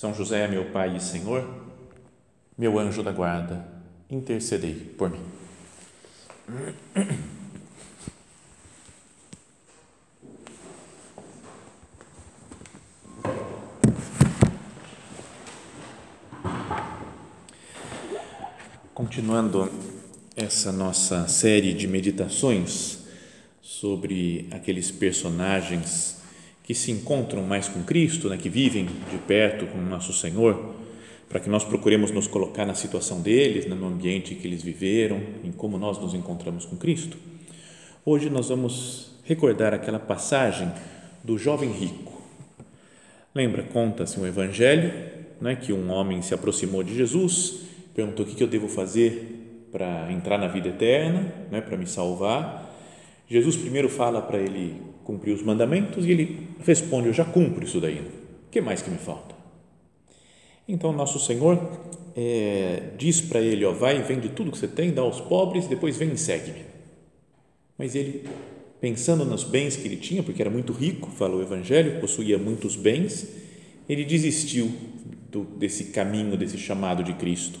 São José, meu Pai e Senhor, meu anjo da guarda, intercedei por mim. Continuando essa nossa série de meditações sobre aqueles personagens que se encontram mais com Cristo, né, que vivem de perto com o nosso Senhor, para que nós procuremos nos colocar na situação deles, né, no ambiente que eles viveram, em como nós nos encontramos com Cristo. Hoje nós vamos recordar aquela passagem do jovem rico. Lembra, conta-se um evangelho, né, que um homem se aproximou de Jesus, perguntou o que eu devo fazer para entrar na vida eterna, né, para me salvar. Jesus primeiro fala para ele cumprir os mandamentos e ele responde: Eu já cumpro isso daí. O que mais que me falta? Então, nosso Senhor é, diz para ele: ó, Vai, vende tudo que você tem, dá aos pobres, depois vem e segue-me. Mas ele, pensando nos bens que ele tinha, porque era muito rico, fala o Evangelho, possuía muitos bens, ele desistiu do, desse caminho, desse chamado de Cristo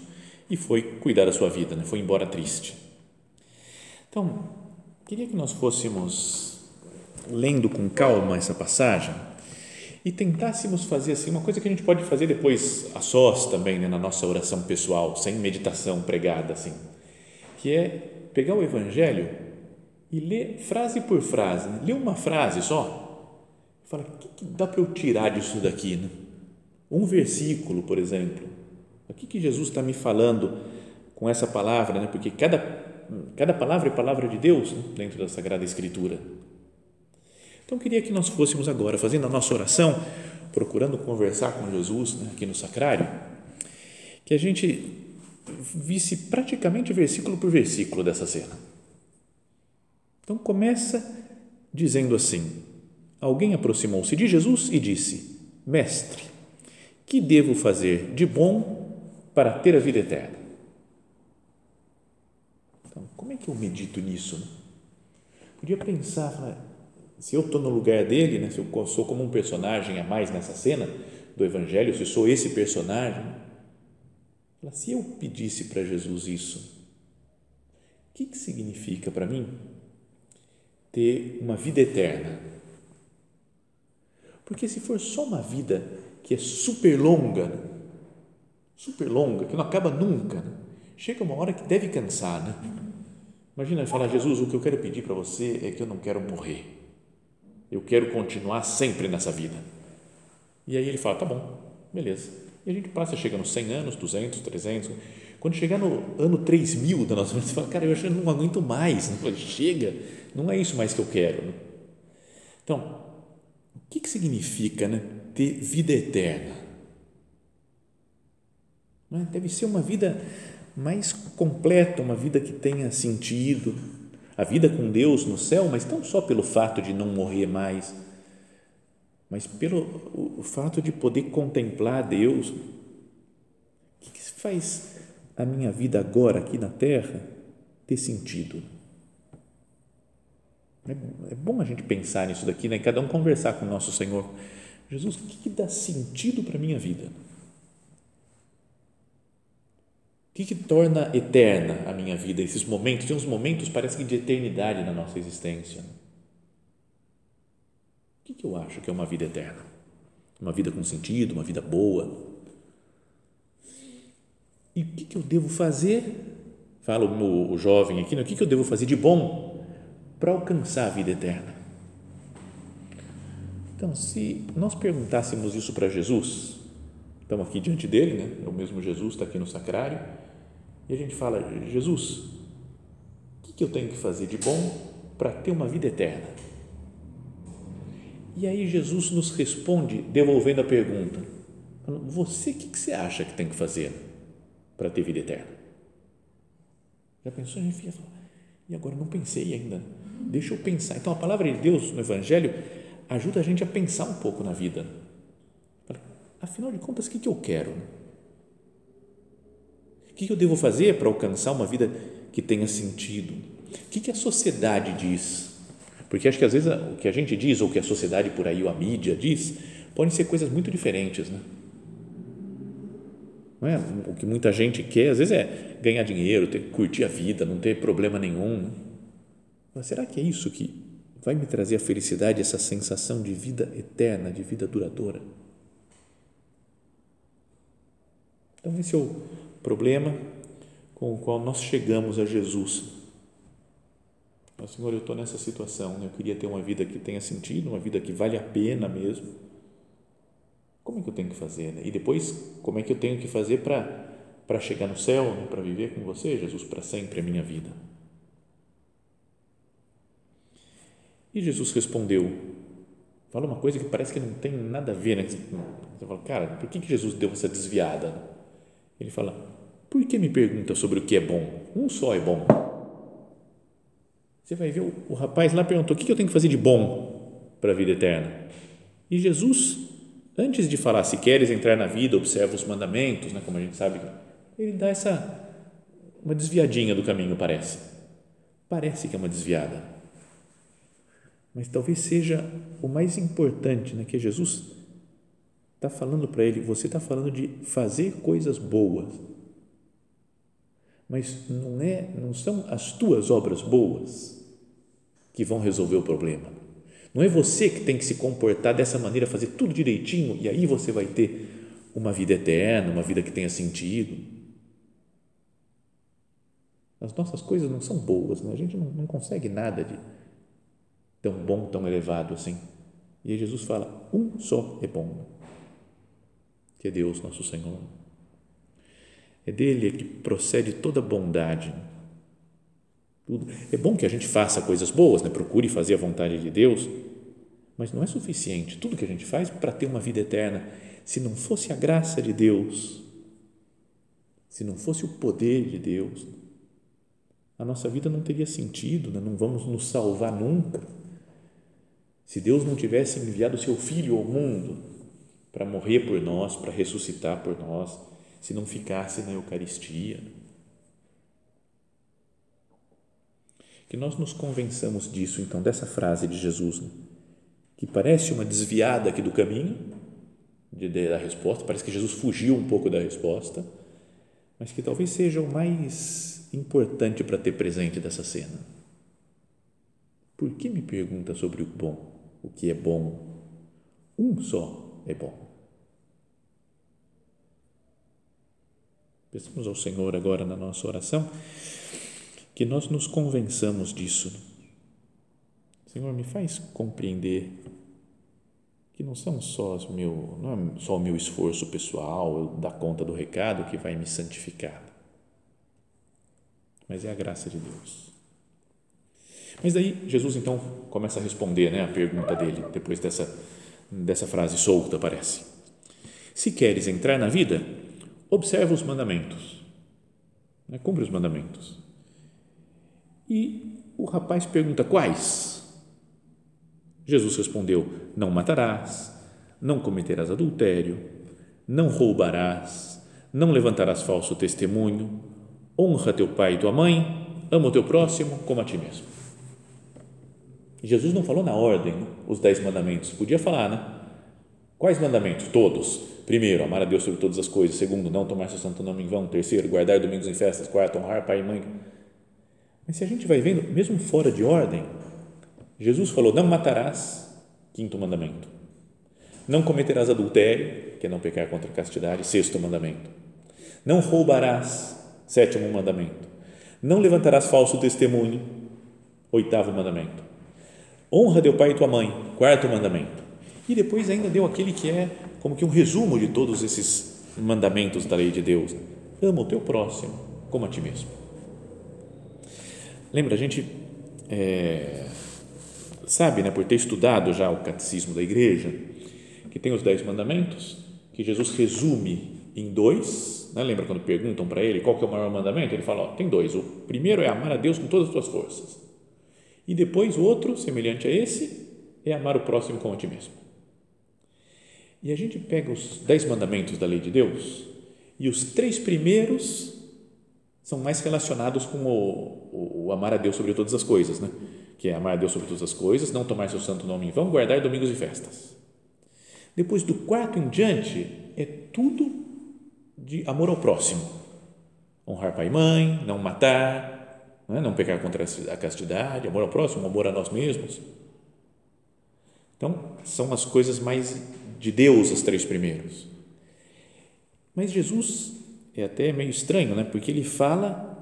e foi cuidar da sua vida, né? foi embora triste. Então, queria que nós fôssemos lendo com calma essa passagem e tentássemos fazer assim uma coisa que a gente pode fazer depois a sós também né, na nossa oração pessoal sem meditação pregada assim que é pegar o Evangelho e ler frase por frase né? ler uma frase só fala o que, que dá para eu tirar disso daqui né? um versículo por exemplo o que, que Jesus está me falando com essa palavra né? porque cada cada palavra é palavra de Deus né? dentro da Sagrada Escritura então, queria que nós fôssemos agora, fazendo a nossa oração, procurando conversar com Jesus né, aqui no sacrário, que a gente visse praticamente versículo por versículo dessa cena. Então, começa dizendo assim: Alguém aproximou-se de Jesus e disse: Mestre, que devo fazer de bom para ter a vida eterna? Então, como é que eu medito nisso? Né? Podia pensar, falar, se eu estou no lugar dele, né, se eu sou como um personagem a mais nessa cena do Evangelho, se sou esse personagem, se eu pedisse para Jesus isso, o que, que significa para mim ter uma vida eterna? Porque se for só uma vida que é super longa, super longa, que não acaba nunca, né? chega uma hora que deve cansar, né? Imagina falar, Jesus, o que eu quero pedir para você é que eu não quero morrer eu quero continuar sempre nessa vida. E aí ele fala, tá bom, beleza. E a gente passa, chega nos 100 anos, 200, 300. Quando chegar no ano 3000 da nossa vida, você fala, cara, eu já não aguento mais. Chega, não é isso mais que eu quero. Então, o que, que significa né, ter vida eterna? É? Deve ser uma vida mais completa, uma vida que tenha sentido, a vida com Deus no céu, mas não só pelo fato de não morrer mais, mas pelo o fato de poder contemplar Deus. O que, que faz a minha vida agora aqui na Terra ter sentido? É, é bom a gente pensar nisso daqui, né? cada um conversar com o nosso Senhor. Jesus, o que, que dá sentido para a minha vida? O que, que torna eterna a minha vida, esses momentos? Tem uns momentos, parece que de eternidade na nossa existência. O que, que eu acho que é uma vida eterna? Uma vida com sentido, uma vida boa. E o que, que eu devo fazer? Fala o, o jovem aqui, né? o que, que eu devo fazer de bom para alcançar a vida eterna? Então, se nós perguntássemos isso para Jesus, estamos aqui diante dele, né? É o mesmo Jesus está aqui no sacrário e a gente fala, Jesus, o que eu tenho que fazer de bom para ter uma vida eterna? E aí Jesus nos responde devolvendo a pergunta. você, o que, você acha que tem que fazer para ter vida eterna? Já pensou? A gente fica e agora não pensei ainda. Deixa eu pensar. Então, a palavra de Deus no Evangelho ajuda a gente a pensar um pouco na vida. Afinal de contas, o que, que eu quero? Que, eu devo fazer para alcançar uma vida que tenha sentido? O que, a sociedade diz? Porque acho que às vezes o que a gente diz, ou o que a sociedade por aí, ou a mídia diz, podem ser coisas muito diferentes, né? Não é? O que muita gente quer, às vezes, é ganhar dinheiro, ter, curtir a vida, não ter problema nenhum. Mas será que é isso que vai me trazer a felicidade, essa sensação de vida eterna, de vida duradoura? Então, esse é o problema com o qual nós chegamos a Jesus. Senhor, eu estou nessa situação, né? eu queria ter uma vida que tenha sentido, uma vida que vale a pena mesmo como é que eu tenho que fazer? Né? E depois, como é que eu tenho que fazer para chegar no céu, né? para viver com você, Jesus, para sempre a minha vida? E Jesus respondeu, fala uma coisa que parece que não tem nada a ver, né? Você fala, cara, por que, que Jesus deu essa desviada? Ele fala, por que me pergunta sobre o que é bom? Um só é bom. Você vai ver, o, rapaz lá perguntou, o que, que eu tenho que fazer de bom para a vida eterna? E Jesus Antes de falar, se queres entrar na vida, observa os mandamentos, né, como a gente sabe, ele dá essa uma desviadinha do caminho, parece. Parece que é uma desviada. Mas talvez seja o mais importante, né, que Jesus está falando para ele, você está falando de fazer coisas boas. Mas não é, não são as tuas obras boas que vão resolver o problema não é você que tem que se comportar dessa maneira, fazer tudo direitinho e aí você vai ter uma vida eterna, uma vida que tenha sentido. As nossas coisas não são boas, né? a gente não, não consegue nada de tão bom, tão elevado assim. E aí Jesus fala: um só é bom, que é Deus, nosso Senhor. É dele que procede toda bondade. É bom que a gente faça coisas boas, né? procure fazer a vontade de Deus, mas não é suficiente tudo que a gente faz para ter uma vida eterna. Se não fosse a graça de Deus, se não fosse o poder de Deus, a nossa vida não teria sentido, né? não vamos nos salvar nunca. Se Deus não tivesse enviado o seu Filho ao mundo para morrer por nós, para ressuscitar por nós, se não ficasse na Eucaristia, Que nós nos convençamos disso, então, dessa frase de Jesus, né? que parece uma desviada aqui do caminho de, de, da resposta, parece que Jesus fugiu um pouco da resposta, mas que talvez seja o mais importante para ter presente dessa cena. Por que me pergunta sobre o bom, o que é bom? Um só é bom. Peçamos ao Senhor agora na nossa oração que nós nos convençamos disso. Senhor, me faz compreender que não são só os meu, não é só o meu esforço pessoal, dar conta do recado que vai me santificar, mas é a graça de Deus. Mas daí Jesus então começa a responder, né, a pergunta dele depois dessa dessa frase solta parece. Se queres entrar na vida, observa os mandamentos, né, cumpre os mandamentos. E o rapaz pergunta: Quais? Jesus respondeu: Não matarás, não cometerás adultério, não roubarás, não levantarás falso testemunho, honra teu pai e tua mãe, ama o teu próximo como a ti mesmo. Jesus não falou na ordem os dez mandamentos, podia falar, né? Quais mandamentos? Todos. Primeiro, amar a Deus sobre todas as coisas. Segundo, não tomar seu santo nome em vão. Terceiro, guardar domingos em festas. Quarto, honrar pai e mãe. Mas se a gente vai vendo, mesmo fora de ordem, Jesus falou: Não matarás, quinto mandamento. Não cometerás adultério, que é não pecar contra a castidade, sexto mandamento. Não roubarás, sétimo mandamento. Não levantarás falso testemunho, oitavo mandamento. Honra teu pai e tua mãe, quarto mandamento. E depois ainda deu aquele que é como que um resumo de todos esses mandamentos da lei de Deus. Ama o teu próximo como a ti mesmo. Lembra, a gente é, sabe, né, por ter estudado já o catecismo da igreja, que tem os dez mandamentos, que Jesus resume em dois. Né? Lembra quando perguntam para ele qual que é o maior mandamento? Ele fala: ó, tem dois. O primeiro é amar a Deus com todas as suas forças. E depois outro, semelhante a esse, é amar o próximo como a ti mesmo. E a gente pega os dez mandamentos da lei de Deus e os três primeiros são mais relacionados com o, o, o, amar a Deus sobre todas as coisas, né? Que é amar a Deus sobre todas as coisas, não tomar seu santo nome em vão, guardar domingos e festas. Depois do quarto em diante é tudo de amor ao próximo, honrar pai e mãe, não matar, não, é? não pecar contra a castidade, amor ao próximo, amor a nós mesmos. Então são as coisas mais de Deus os três primeiros. Mas Jesus é até meio estranho, né? Porque ele fala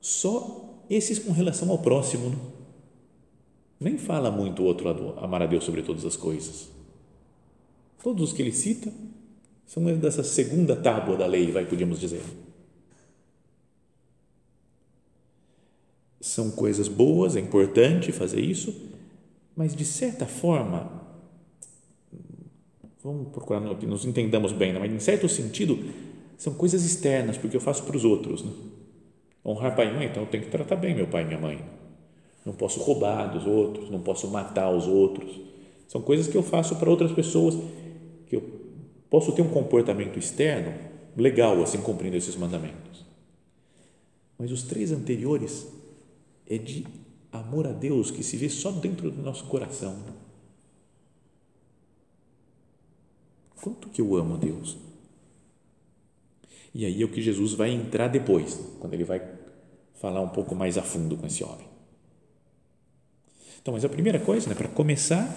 só esses com relação ao próximo, né? nem fala muito o outro lado, amar a Deus sobre todas as coisas. Todos os que ele cita são dessa segunda tábua da lei, vai podíamos dizer. São coisas boas, é importante fazer isso, mas de certa forma, vamos procurar que nos entendamos bem, né? mas em certo sentido, são coisas externas, porque eu faço para os outros. Né? Honrar pai e mãe, então eu tenho que tratar bem meu pai e minha mãe. Não posso roubar dos outros, não posso matar os outros. São coisas que eu faço para outras pessoas, que eu posso ter um comportamento externo legal, assim, cumprindo esses mandamentos. Mas os três anteriores é de amor a Deus que se vê só dentro do nosso coração. Quanto que eu amo a Deus? E aí é o que Jesus vai entrar depois, quando ele vai falar um pouco mais a fundo com esse homem. Então, mas a primeira coisa, né, para começar,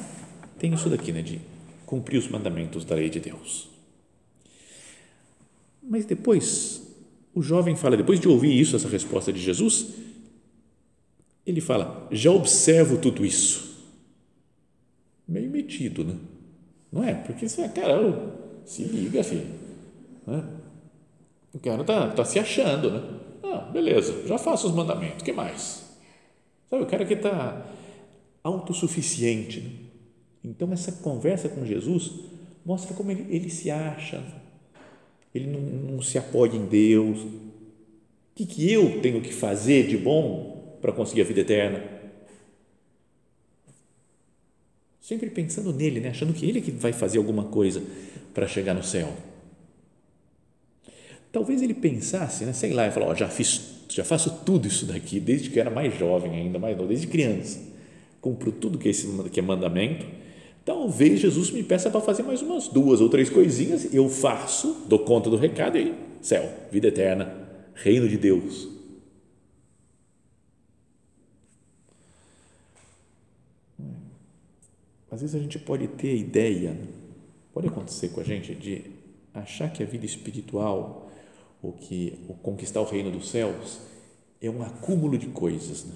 tem isso daqui, né, de cumprir os mandamentos da lei de Deus. Mas depois, o jovem fala, depois de ouvir isso, essa resposta de Jesus, ele fala: Já observo tudo isso. Meio metido, né? Não é? Porque você, cara, se liga, filho. Né? O cara está tá se achando, né? Ah, beleza, já faço os mandamentos, que mais? Sabe, o cara que está autossuficiente. Né? Então, essa conversa com Jesus mostra como ele, ele se acha, ele não, não se apoia em Deus. O que, que eu tenho que fazer de bom para conseguir a vida eterna? Sempre pensando nele, né? achando que ele é que vai fazer alguma coisa para chegar no céu. Talvez ele pensasse, né, sei lá, e falou, oh, já fiz, já faço tudo isso daqui desde que era mais jovem ainda, mais novo, desde criança. Cumpro tudo que, esse, que é mandamento. Talvez Jesus me peça para fazer mais umas duas ou três coisinhas, eu faço, dou conta do recado e céu, vida eterna, reino de Deus. Às vezes a gente pode ter a ideia, pode acontecer com a gente, de achar que a vida espiritual o que conquistar o reino dos céus é um acúmulo de coisas, né?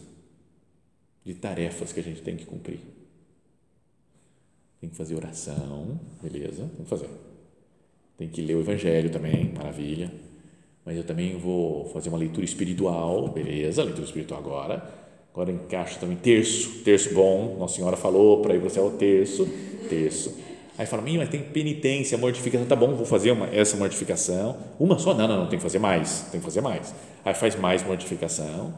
de tarefas que a gente tem que cumprir. Tem que fazer oração, beleza? Tem que fazer. Tem que ler o Evangelho também, maravilha. Mas eu também vou fazer uma leitura espiritual, beleza? Leitura espiritual agora. Agora encaixa também terço, terço bom. Nossa Senhora falou para ir para o céu, terço, terço Aí fala, mas tem penitência, mortificação, tá bom, vou fazer uma, essa mortificação. Uma só? Não, não, não, tem que fazer mais, tem que fazer mais. Aí faz mais mortificação.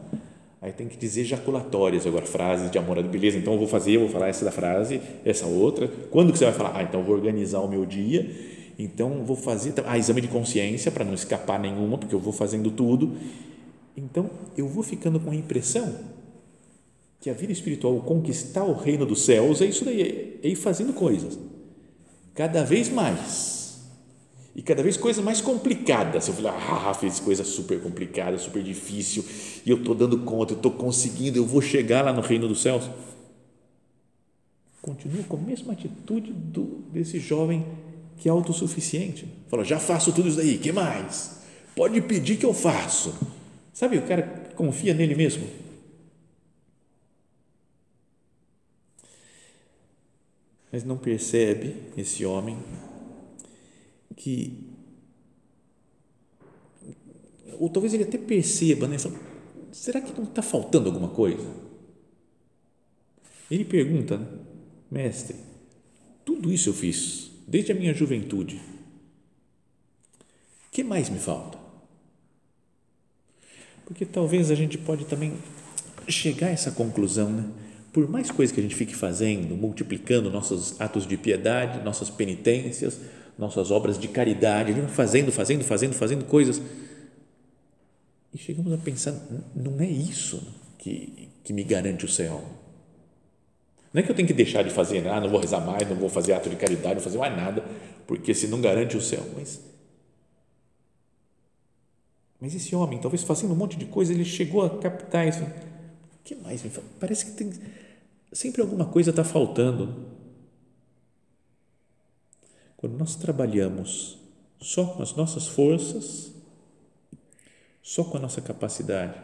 Aí tem que dizer jaculatórias agora, frases de amor, beleza, então eu vou fazer, eu vou falar essa da frase, essa outra. Quando que você vai falar? Ah, então eu vou organizar o meu dia, então vou fazer, ah, exame de consciência para não escapar nenhuma, porque eu vou fazendo tudo. Então eu vou ficando com a impressão que a vida espiritual, conquistar o reino dos céus, é isso daí, é ir fazendo coisas cada vez mais. E cada vez coisas mais complicadas. Eu falei, ah, fiz coisa super complicada, super difícil, e eu estou dando conta, eu estou conseguindo, eu vou chegar lá no reino dos céus. Continua com a mesma atitude do, desse jovem que é autossuficiente. Fala, já faço tudo isso daí, que mais? Pode pedir que eu faço. Sabe, o cara confia nele mesmo mas não percebe esse homem que ou talvez ele até perceba, né? Será que não está faltando alguma coisa? Ele pergunta, né? mestre, tudo isso eu fiz desde a minha juventude que mais me falta? Porque talvez a gente pode também chegar a essa conclusão, né? Por mais coisas que a gente fique fazendo, multiplicando nossos atos de piedade, nossas penitências, nossas obras de caridade, fazendo, fazendo, fazendo, fazendo coisas. E chegamos a pensar, não é isso que, que me garante o céu. Não é que eu tenho que deixar de fazer nada, não vou rezar mais, não vou fazer ato de caridade, não vou fazer mais nada, porque se não garante o céu. Mas, mas esse homem, talvez fazendo um monte de coisa, ele chegou a captar isso. O que mais? Parece que tem, sempre alguma coisa está faltando. Quando nós trabalhamos só com as nossas forças, só com a nossa capacidade,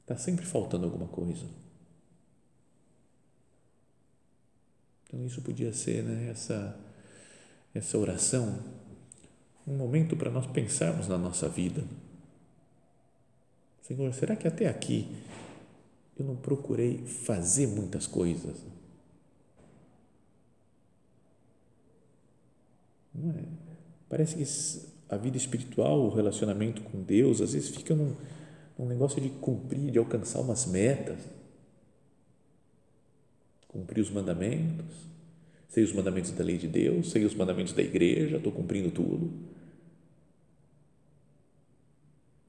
está sempre faltando alguma coisa. Então, isso podia ser né, essa, essa oração, um momento para nós pensarmos na nossa vida. Senhor, será que até aqui eu não procurei fazer muitas coisas? Não é? Parece que a vida espiritual, o relacionamento com Deus, às vezes fica num, num negócio de cumprir, de alcançar umas metas cumprir os mandamentos, sei os mandamentos da lei de Deus, sei os mandamentos da igreja, estou cumprindo tudo.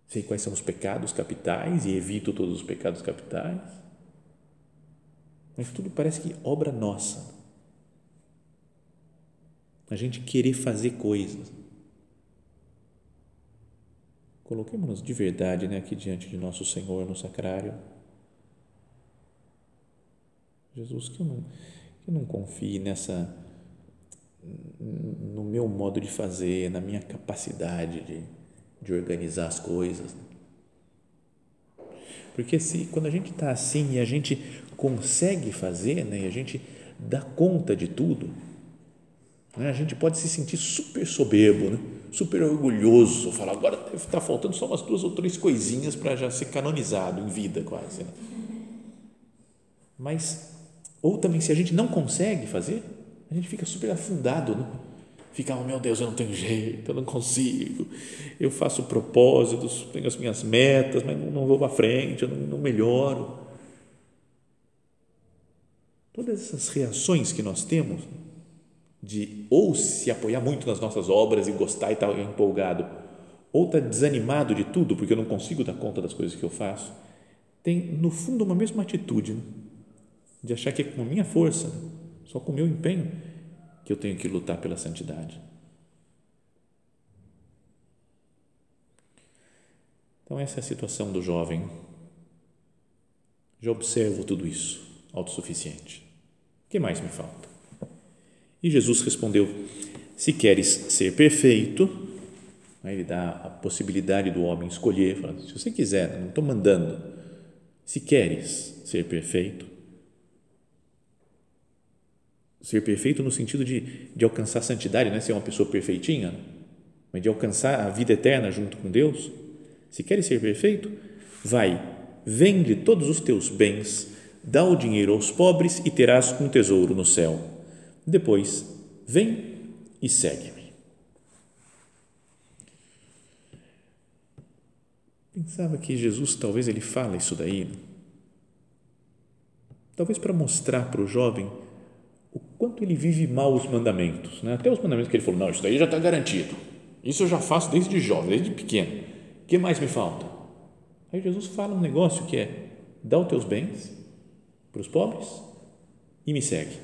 Sei quais são os pecados capitais e evito todos os pecados capitais. Mas tudo parece que obra nossa. A gente querer fazer coisas. Coloquemos-nos de verdade né, aqui diante de nosso Senhor no sacrário Jesus, que eu não, que eu não confie nessa, no meu modo de fazer, na minha capacidade de, de organizar as coisas. Porque se quando a gente está assim e a gente consegue fazer, né, e a gente dá conta de tudo, né, a gente pode se sentir super soberbo, né, super orgulhoso, falar agora está faltando só umas duas ou três coisinhas para já ser canonizado em vida quase. Né? Mas ou também, se a gente não consegue fazer, a gente fica super afundado, né? Fica, oh, meu Deus, eu não tenho jeito, eu não consigo, eu faço propósitos, tenho as minhas metas, mas não, vou para frente, eu não, não melhoro. Todas essas reações que nós temos de ou se apoiar muito nas nossas obras e gostar e estar tá empolgado, ou estar tá desanimado de tudo porque eu não consigo dar conta das coisas que eu faço, tem no fundo uma mesma atitude. Né? de achar que é com a minha força, só com o meu empenho, que eu tenho que lutar pela santidade. Então, essa é a situação do jovem. Já observo tudo isso, autossuficiente. O que mais me falta? E Jesus respondeu: Se queres ser perfeito, aí ele dá a possibilidade do homem escolher, falando, se você quiser, não estou mandando, se queres ser perfeito, ser perfeito no sentido de, de alcançar santidade, não é ser uma pessoa perfeitinha, mas de alcançar a vida eterna junto com Deus. Se queres ser perfeito, vai, vende todos os teus bens, dá o dinheiro aos pobres e terás um tesouro no céu. Depois, vem e segue-me. Pensava que Jesus talvez ele fala isso daí, talvez para mostrar para o jovem o quanto ele vive mal os mandamentos. Né? Até os mandamentos que ele falou, não, isso daí já está garantido. Isso eu já faço desde jovem, desde pequeno. O que mais me falta? Aí Jesus fala um negócio que é, dá os teus bens para os pobres e me segue.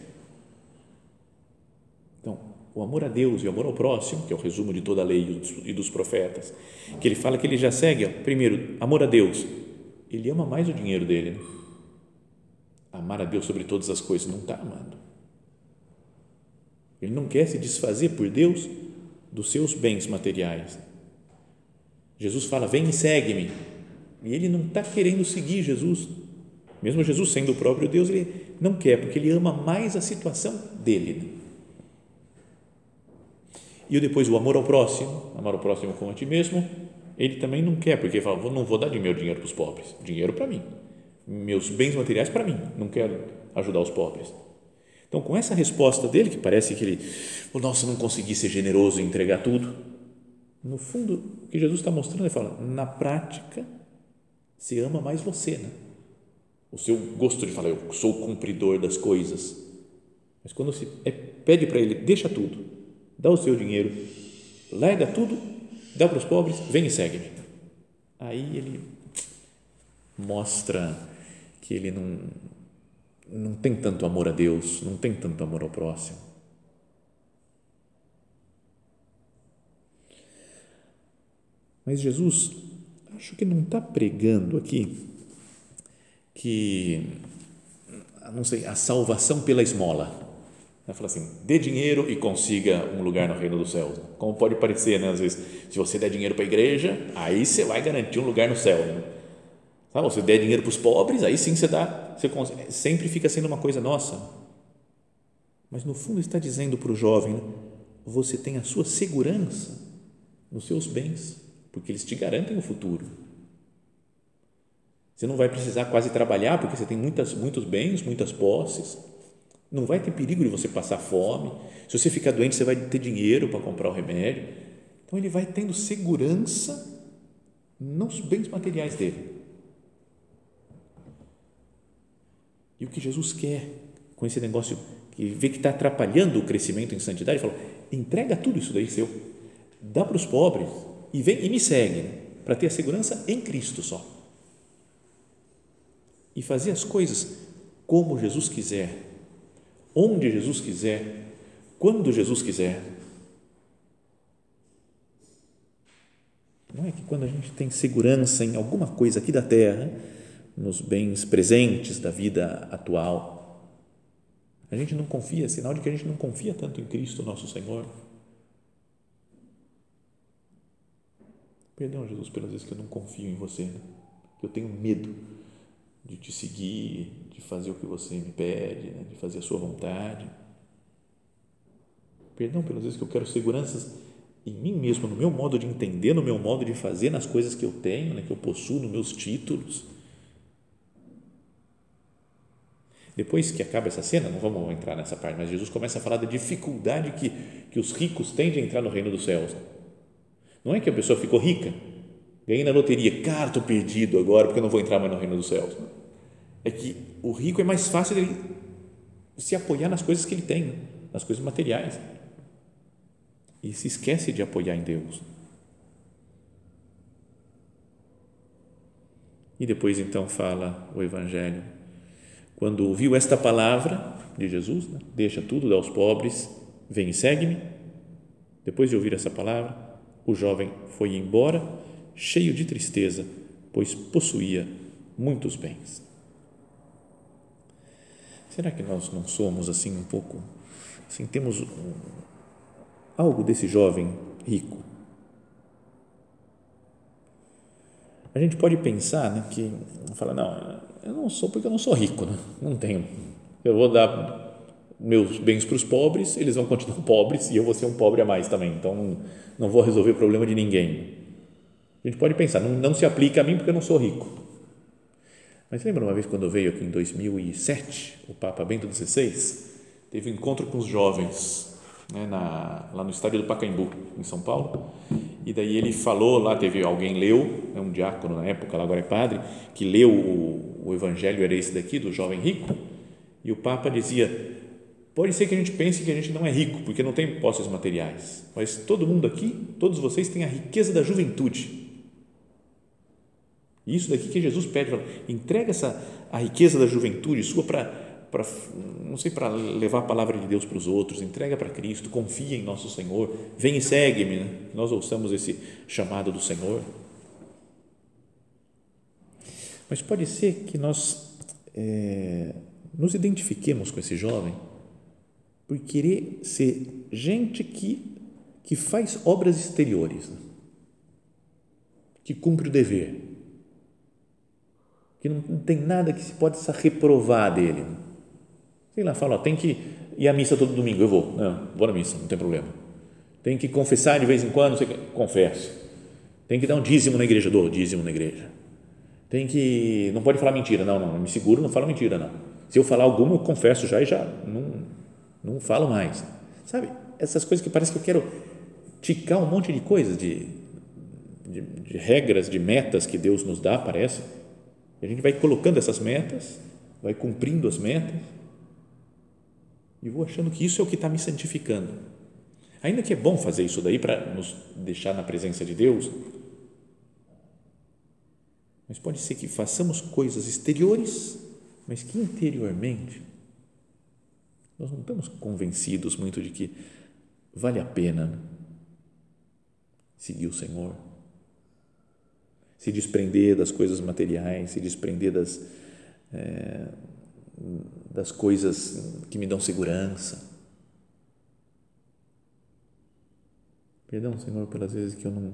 Então, o amor a Deus e o amor ao próximo, que é o resumo de toda a lei e dos profetas, que ele fala que ele já segue, primeiro, amor a Deus, ele ama mais o dinheiro dele. Né? Amar a Deus sobre todas as coisas, não está amando ele não quer se desfazer por Deus dos seus bens materiais. Jesus fala: Vem e segue-me. E ele não está querendo seguir Jesus. Mesmo Jesus sendo o próprio Deus, ele não quer, porque ele ama mais a situação dele. E depois o amor ao próximo, amar o próximo como a ti mesmo, ele também não quer, porque ele fala: Não vou dar meu dinheiro para os pobres, dinheiro para mim, meus bens materiais para mim, não quero ajudar os pobres. Então, com essa resposta dele, que parece que ele, oh, nossa, não consegui ser generoso e entregar tudo, no fundo, o que Jesus está mostrando, ele fala, na prática, se ama mais você, né? O seu gosto de falar, eu sou o cumpridor das coisas. Mas quando você é, pede para ele, deixa tudo, dá o seu dinheiro, larga tudo, dá para os pobres, vem e segue-me. Aí ele mostra que ele não, não tem tanto amor a Deus, não tem tanto amor ao próximo. Mas Jesus, acho que não está pregando aqui que, não sei, a salvação pela esmola. Ela fala assim, dê dinheiro e consiga um lugar no reino dos céus. Como pode parecer, né? Às vezes, se você der dinheiro para a igreja, aí você vai garantir um lugar no céu. Né? Sabe? Se der dinheiro para os pobres, aí sim você dá. Você consegue, sempre fica sendo uma coisa nossa. Mas no fundo está dizendo para o jovem, né? você tem a sua segurança nos seus bens, porque eles te garantem o futuro. Você não vai precisar quase trabalhar, porque você tem muitas, muitos bens, muitas posses não vai ter perigo de você passar fome. Se você ficar doente, você vai ter dinheiro para comprar o remédio. Então ele vai tendo segurança nos bens materiais dele. E o que Jesus quer com esse negócio que vê que está atrapalhando o crescimento em santidade, falou: entrega tudo isso daí seu, dá para os pobres e vem e me segue, né? para ter a segurança em Cristo só. E fazer as coisas como Jesus quiser, onde Jesus quiser, quando Jesus quiser. Não é que quando a gente tem segurança em alguma coisa aqui da terra, nos bens presentes da vida atual, a gente não confia, sinal de que a gente não confia tanto em Cristo, nosso Senhor. Perdão, Jesus, pelas vezes que eu não confio em você, né? que eu tenho medo de te seguir, de fazer o que você me pede, né? de fazer a sua vontade. Perdão pelas vezes que eu quero seguranças em mim mesmo, no meu modo de entender, no meu modo de fazer, nas coisas que eu tenho, né? que eu possuo, nos meus títulos. Depois que acaba essa cena, não vamos entrar nessa parte, mas Jesus começa a falar da dificuldade que, que os ricos têm de entrar no reino dos céus. Não é que a pessoa ficou rica, ganhei na loteria, cara, estou perdido agora porque eu não vou entrar mais no reino dos céus. É que o rico é mais fácil dele se apoiar nas coisas que ele tem, nas coisas materiais. E se esquece de apoiar em Deus. E depois então fala o Evangelho. Quando ouviu esta palavra de Jesus, né? deixa tudo, dá aos pobres, vem e segue-me. Depois de ouvir essa palavra, o jovem foi embora cheio de tristeza, pois possuía muitos bens. Será que nós não somos assim um pouco, assim, temos um, algo desse jovem rico? A gente pode pensar né, que, fala, não, eu não sou porque eu não sou rico, né? não tenho. Eu vou dar meus bens para os pobres, eles vão continuar pobres e eu vou ser um pobre a mais também, então não vou resolver o problema de ninguém. A gente pode pensar, não, não se aplica a mim porque eu não sou rico. Mas lembra uma vez quando veio aqui em 2007, o Papa Bento XVI teve um encontro com os jovens né, na, lá no estádio do Pacaembu, em São Paulo, e daí ele falou lá, teve alguém leu, né, um diácono na época, agora é padre, que leu o, o evangelho, era esse daqui, do jovem rico, e o Papa dizia, pode ser que a gente pense que a gente não é rico, porque não tem posses materiais, mas todo mundo aqui, todos vocês têm a riqueza da juventude, isso daqui que Jesus pede, fala, entrega essa a riqueza da juventude sua para para não sei para levar a palavra de Deus para os outros, entrega para Cristo, confia em nosso Senhor, vem e segue-me, né? nós ouçamos esse chamado do Senhor. Mas pode ser que nós é, nos identifiquemos com esse jovem por querer ser gente que que faz obras exteriores, né? que cumpre o dever que não, não tem nada que se possa reprovar dele. Sei lá, fala, ó, tem que ir à missa todo domingo, eu vou, não, vou na missa, não tem problema. Tem que confessar de vez em quando, sei, confesso. Tem que dar um dízimo na igreja, dou dízimo na igreja. Tem que, não pode falar mentira, não, não, me seguro, não falo mentira, não. Se eu falar alguma, eu confesso já e já não, não falo mais. Sabe, essas coisas que parece que eu quero ticar um monte de coisas de de, de regras, de metas que Deus nos dá, parece. E a gente vai colocando essas metas, vai cumprindo as metas e vou achando que isso é o que está me santificando. Ainda que é bom fazer isso daí para nos deixar na presença de Deus, mas pode ser que façamos coisas exteriores, mas que interiormente nós não estamos convencidos muito de que vale a pena seguir o Senhor, se desprender das coisas materiais, se desprender das, é, das coisas que me dão segurança. Perdão, Senhor, pelas vezes que eu não,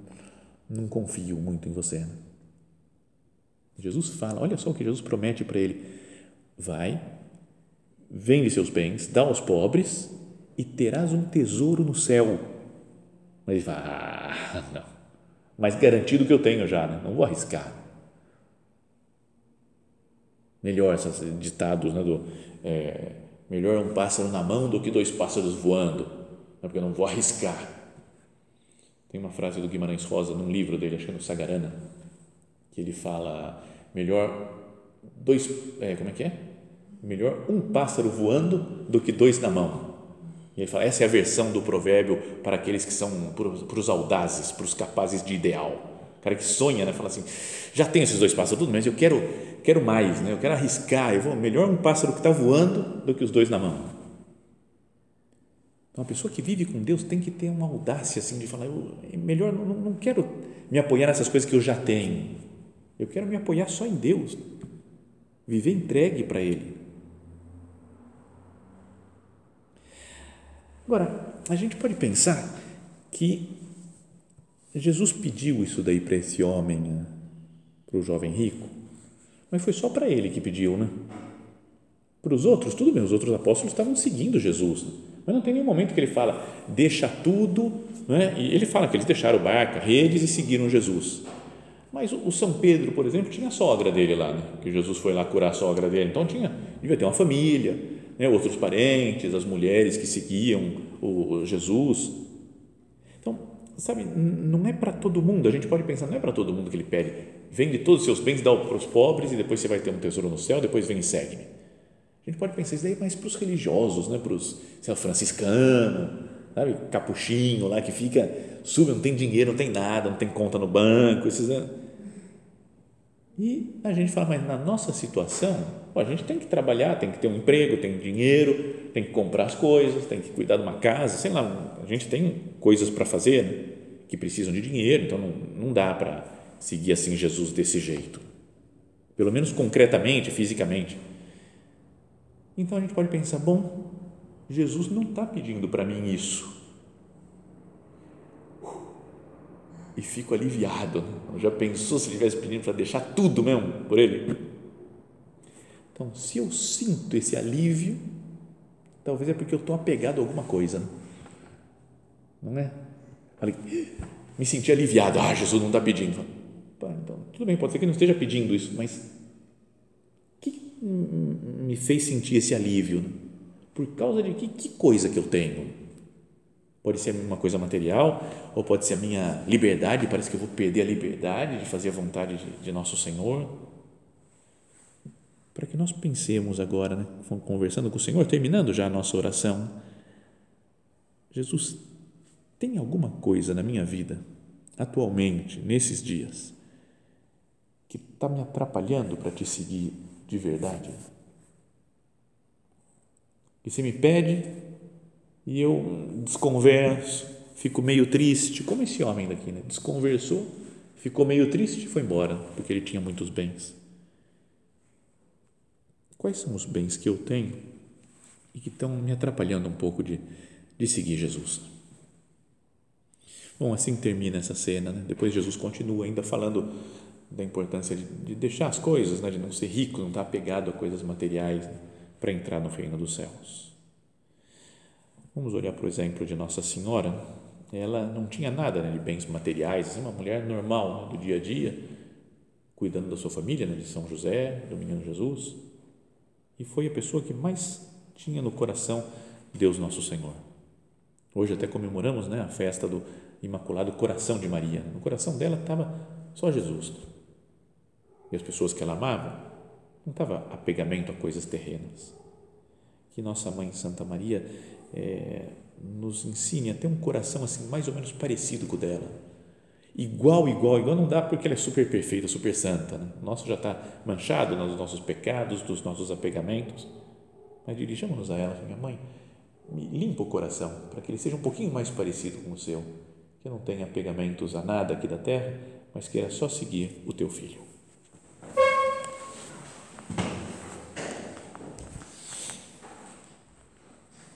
não confio muito em você. Jesus fala, olha só o que Jesus promete para ele: vai, vende seus bens, dá aos pobres e terás um tesouro no céu. Mas ele fala, ah, não, mais garantido que eu tenho já, né? não vou arriscar. Melhor esses ditados, né, do, é, melhor um pássaro na mão do que dois pássaros voando, né, porque eu não vou arriscar. Tem uma frase do Guimarães Rosa num livro dele, acho que é no Sagarana, que ele fala melhor dois, é, como é que é? Melhor um pássaro voando do que dois na mão. E ele fala, essa é a versão do provérbio para aqueles que são, para os audazes, para os capazes de ideal. O cara que sonha, né? Fala assim, já tenho esses dois pássaros, tudo, mas eu quero, quero mais, né? Eu quero arriscar, eu vou, melhor um pássaro que está voando do que os dois na mão. Então, a pessoa que vive com Deus tem que ter uma audácia assim de falar, eu, é melhor, não, não quero me apoiar nessas coisas que eu já tenho eu quero me apoiar só em Deus, viver entregue para Ele. Agora, a gente pode pensar que Jesus pediu isso daí para esse homem, né? para o jovem rico, mas foi só para ele que pediu, né? Para os outros, tudo bem, os outros apóstolos estavam seguindo Jesus, mas não tem nenhum momento que ele fala, deixa tudo, né? e ele fala que eles deixaram o barco, redes e seguiram Jesus. Mas o São Pedro, por exemplo, tinha a sogra dele lá, né? que Jesus foi lá curar a sogra dele, então tinha, devia ter uma família, né? outros parentes, as mulheres que seguiam o Jesus. Então, sabe, não é para todo mundo, a gente pode pensar, não é para todo mundo que ele pede, vende todos os seus bens, dá para os pobres e depois você vai ter um tesouro no céu, depois vem e segue-me. A gente pode pensar isso daí mais para os religiosos, né? para os sei lá, franciscanos, sabe, capuchinho lá que fica, sube, não tem dinheiro, não tem nada, não tem conta no banco, esses, né? E a gente fala, mas na nossa situação, a gente tem que trabalhar, tem que ter um emprego, tem dinheiro, tem que comprar as coisas, tem que cuidar de uma casa, sei lá, a gente tem coisas para fazer né, que precisam de dinheiro, então não, não dá para seguir assim Jesus desse jeito, pelo menos concretamente, fisicamente. Então a gente pode pensar, bom, Jesus não está pedindo para mim isso e fico aliviado. Já pensou se ele estivesse pedindo para deixar tudo mesmo por ele? Então, se eu sinto esse alívio, talvez é porque eu estou apegado a alguma coisa, né? não é? Me senti aliviado. Ah, Jesus não está pedindo. Então, tudo bem, pode ser que não esteja pedindo isso, mas o que me fez sentir esse alívio? Né? Por causa de que, que coisa que eu tenho? Pode ser uma coisa material, ou pode ser a minha liberdade, parece que eu vou perder a liberdade de fazer a vontade de, de nosso Senhor. Para que nós pensemos agora, né, conversando com o Senhor, terminando já a nossa oração. Jesus, tem alguma coisa na minha vida, atualmente, nesses dias, que está me atrapalhando para te seguir de verdade? E se me pede, e eu desconverso, fico meio triste, como esse homem daqui, né? desconversou, ficou meio triste e foi embora, porque ele tinha muitos bens. Quais são os bens que eu tenho e que estão me atrapalhando um pouco de, de seguir Jesus? Bom, assim termina essa cena. Né? Depois Jesus continua ainda falando da importância de, de deixar as coisas, né? de não ser rico, não estar apegado a coisas materiais né? para entrar no reino dos céus. Vamos olhar para o exemplo de Nossa Senhora. Ela não tinha nada né, de bens materiais, assim, uma mulher normal né, do dia a dia, cuidando da sua família, né, de São José, do Menino Jesus, e foi a pessoa que mais tinha no coração Deus Nosso Senhor. Hoje até comemoramos né, a festa do Imaculado Coração de Maria. No coração dela estava só Jesus. E as pessoas que ela amava, não estava apegamento a coisas terrenas. Que nossa mãe Santa Maria é, nos ensine a ter um coração assim mais ou menos parecido com o dela. Igual, igual, igual não dá porque ela é super perfeita, super santa. Né? O nosso já está manchado nos nossos pecados, dos nossos apegamentos. Mas dirijamos-nos a ela, minha mãe, me limpa o coração para que ele seja um pouquinho mais parecido com o seu, que não tenha apegamentos a nada aqui da terra, mas queira só seguir o teu filho.